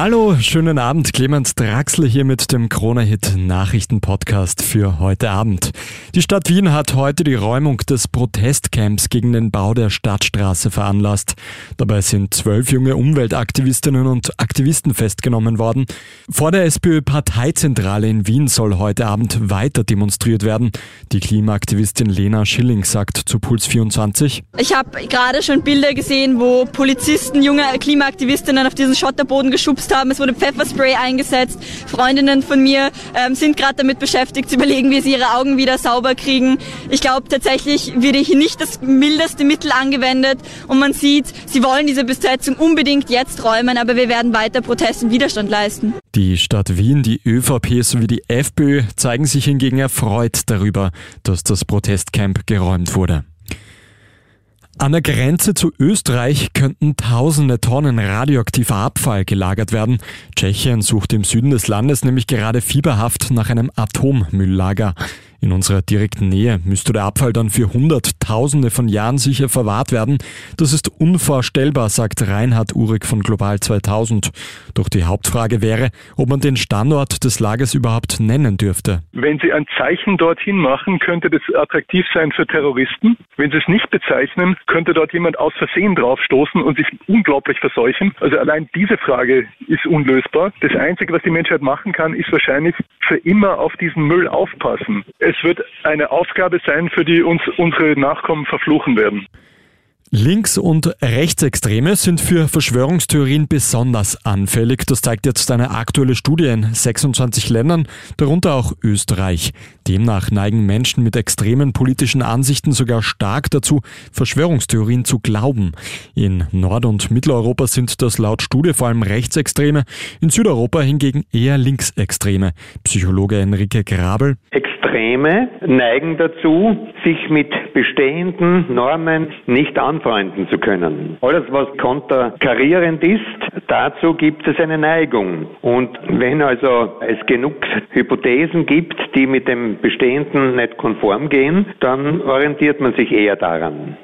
Hallo, schönen Abend. Clemens Draxler hier mit dem Krone-Hit Nachrichten-Podcast für heute Abend. Die Stadt Wien hat heute die Räumung des Protestcamps gegen den Bau der Stadtstraße veranlasst. Dabei sind zwölf junge Umweltaktivistinnen und Aktivisten festgenommen worden. Vor der SPÖ-Parteizentrale in Wien soll heute Abend weiter demonstriert werden. Die Klimaaktivistin Lena Schilling sagt zu Puls 24. Ich habe gerade schon Bilder gesehen, wo Polizisten junge Klimaaktivistinnen auf diesen Schotterboden geschubst geschubst haben. Es wurde Pfefferspray eingesetzt. Freundinnen von mir ähm, sind gerade damit beschäftigt, zu überlegen, wie sie ihre Augen wieder sauber kriegen. Ich glaube tatsächlich wird hier nicht das mildeste Mittel angewendet und man sieht, sie wollen diese Besetzung unbedingt jetzt räumen, aber wir werden weiter Protest und Widerstand leisten. Die Stadt Wien, die ÖVP sowie die FPÖ zeigen sich hingegen erfreut darüber, dass das Protestcamp geräumt wurde. An der Grenze zu Österreich könnten tausende Tonnen radioaktiver Abfall gelagert werden. Tschechien sucht im Süden des Landes nämlich gerade fieberhaft nach einem Atommülllager. In unserer direkten Nähe müsste der Abfall dann für Hunderttausende von Jahren sicher verwahrt werden. Das ist unvorstellbar, sagt Reinhard Uhrig von Global 2000. Doch die Hauptfrage wäre, ob man den Standort des Lagers überhaupt nennen dürfte. Wenn Sie ein Zeichen dorthin machen, könnte das attraktiv sein für Terroristen. Wenn Sie es nicht bezeichnen, könnte dort jemand aus Versehen draufstoßen und sich unglaublich verseuchen. Also allein diese Frage ist unlösbar. Das Einzige, was die Menschheit machen kann, ist wahrscheinlich für immer auf diesen Müll aufpassen. Es wird eine Aufgabe sein, für die uns unsere Nachkommen verfluchen werden. Links- und Rechtsextreme sind für Verschwörungstheorien besonders anfällig. Das zeigt jetzt eine aktuelle Studie in 26 Ländern, darunter auch Österreich. Demnach neigen Menschen mit extremen politischen Ansichten sogar stark dazu, Verschwörungstheorien zu glauben. In Nord- und Mitteleuropa sind das laut Studie vor allem Rechtsextreme, in Südeuropa hingegen eher Linksextreme. Psychologe Enrique Grabel. Extreme neigen dazu, sich mit bestehenden Normen nicht anfreunden zu können. Alles, was konterkarierend ist, dazu gibt es eine Neigung. Und wenn also es genug Hypothesen gibt, die mit dem Bestehenden nicht konform gehen, dann orientiert man sich eher daran.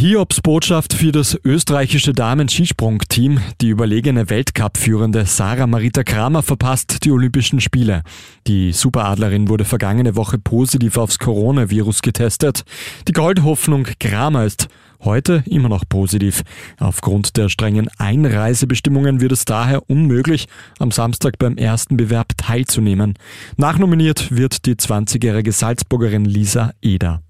Hiobs Botschaft für das österreichische Damen-Skisprung-Team. Die überlegene Weltcup-Führende Sarah Marita Kramer verpasst die Olympischen Spiele. Die Superadlerin wurde vergangene Woche positiv aufs Coronavirus getestet. Die Goldhoffnung Kramer ist heute immer noch positiv. Aufgrund der strengen Einreisebestimmungen wird es daher unmöglich, am Samstag beim ersten Bewerb teilzunehmen. Nachnominiert wird die 20-jährige Salzburgerin Lisa Eder.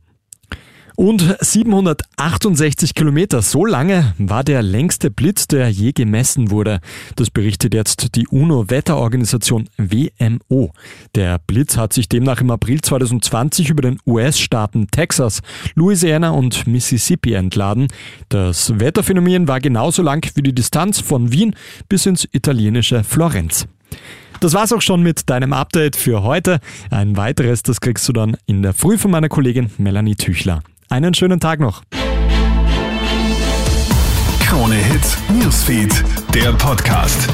Und 768 Kilometer, so lange war der längste Blitz, der je gemessen wurde. Das berichtet jetzt die UNO-Wetterorganisation WMO. Der Blitz hat sich demnach im April 2020 über den US-Staaten Texas, Louisiana und Mississippi entladen. Das Wetterphänomen war genauso lang wie die Distanz von Wien bis ins italienische Florenz. Das war's auch schon mit deinem Update für heute. Ein weiteres, das kriegst du dann in der Früh von meiner Kollegin Melanie Tüchler. Einen schönen Tag noch. Krone Hits, Newsfeed, der Podcast.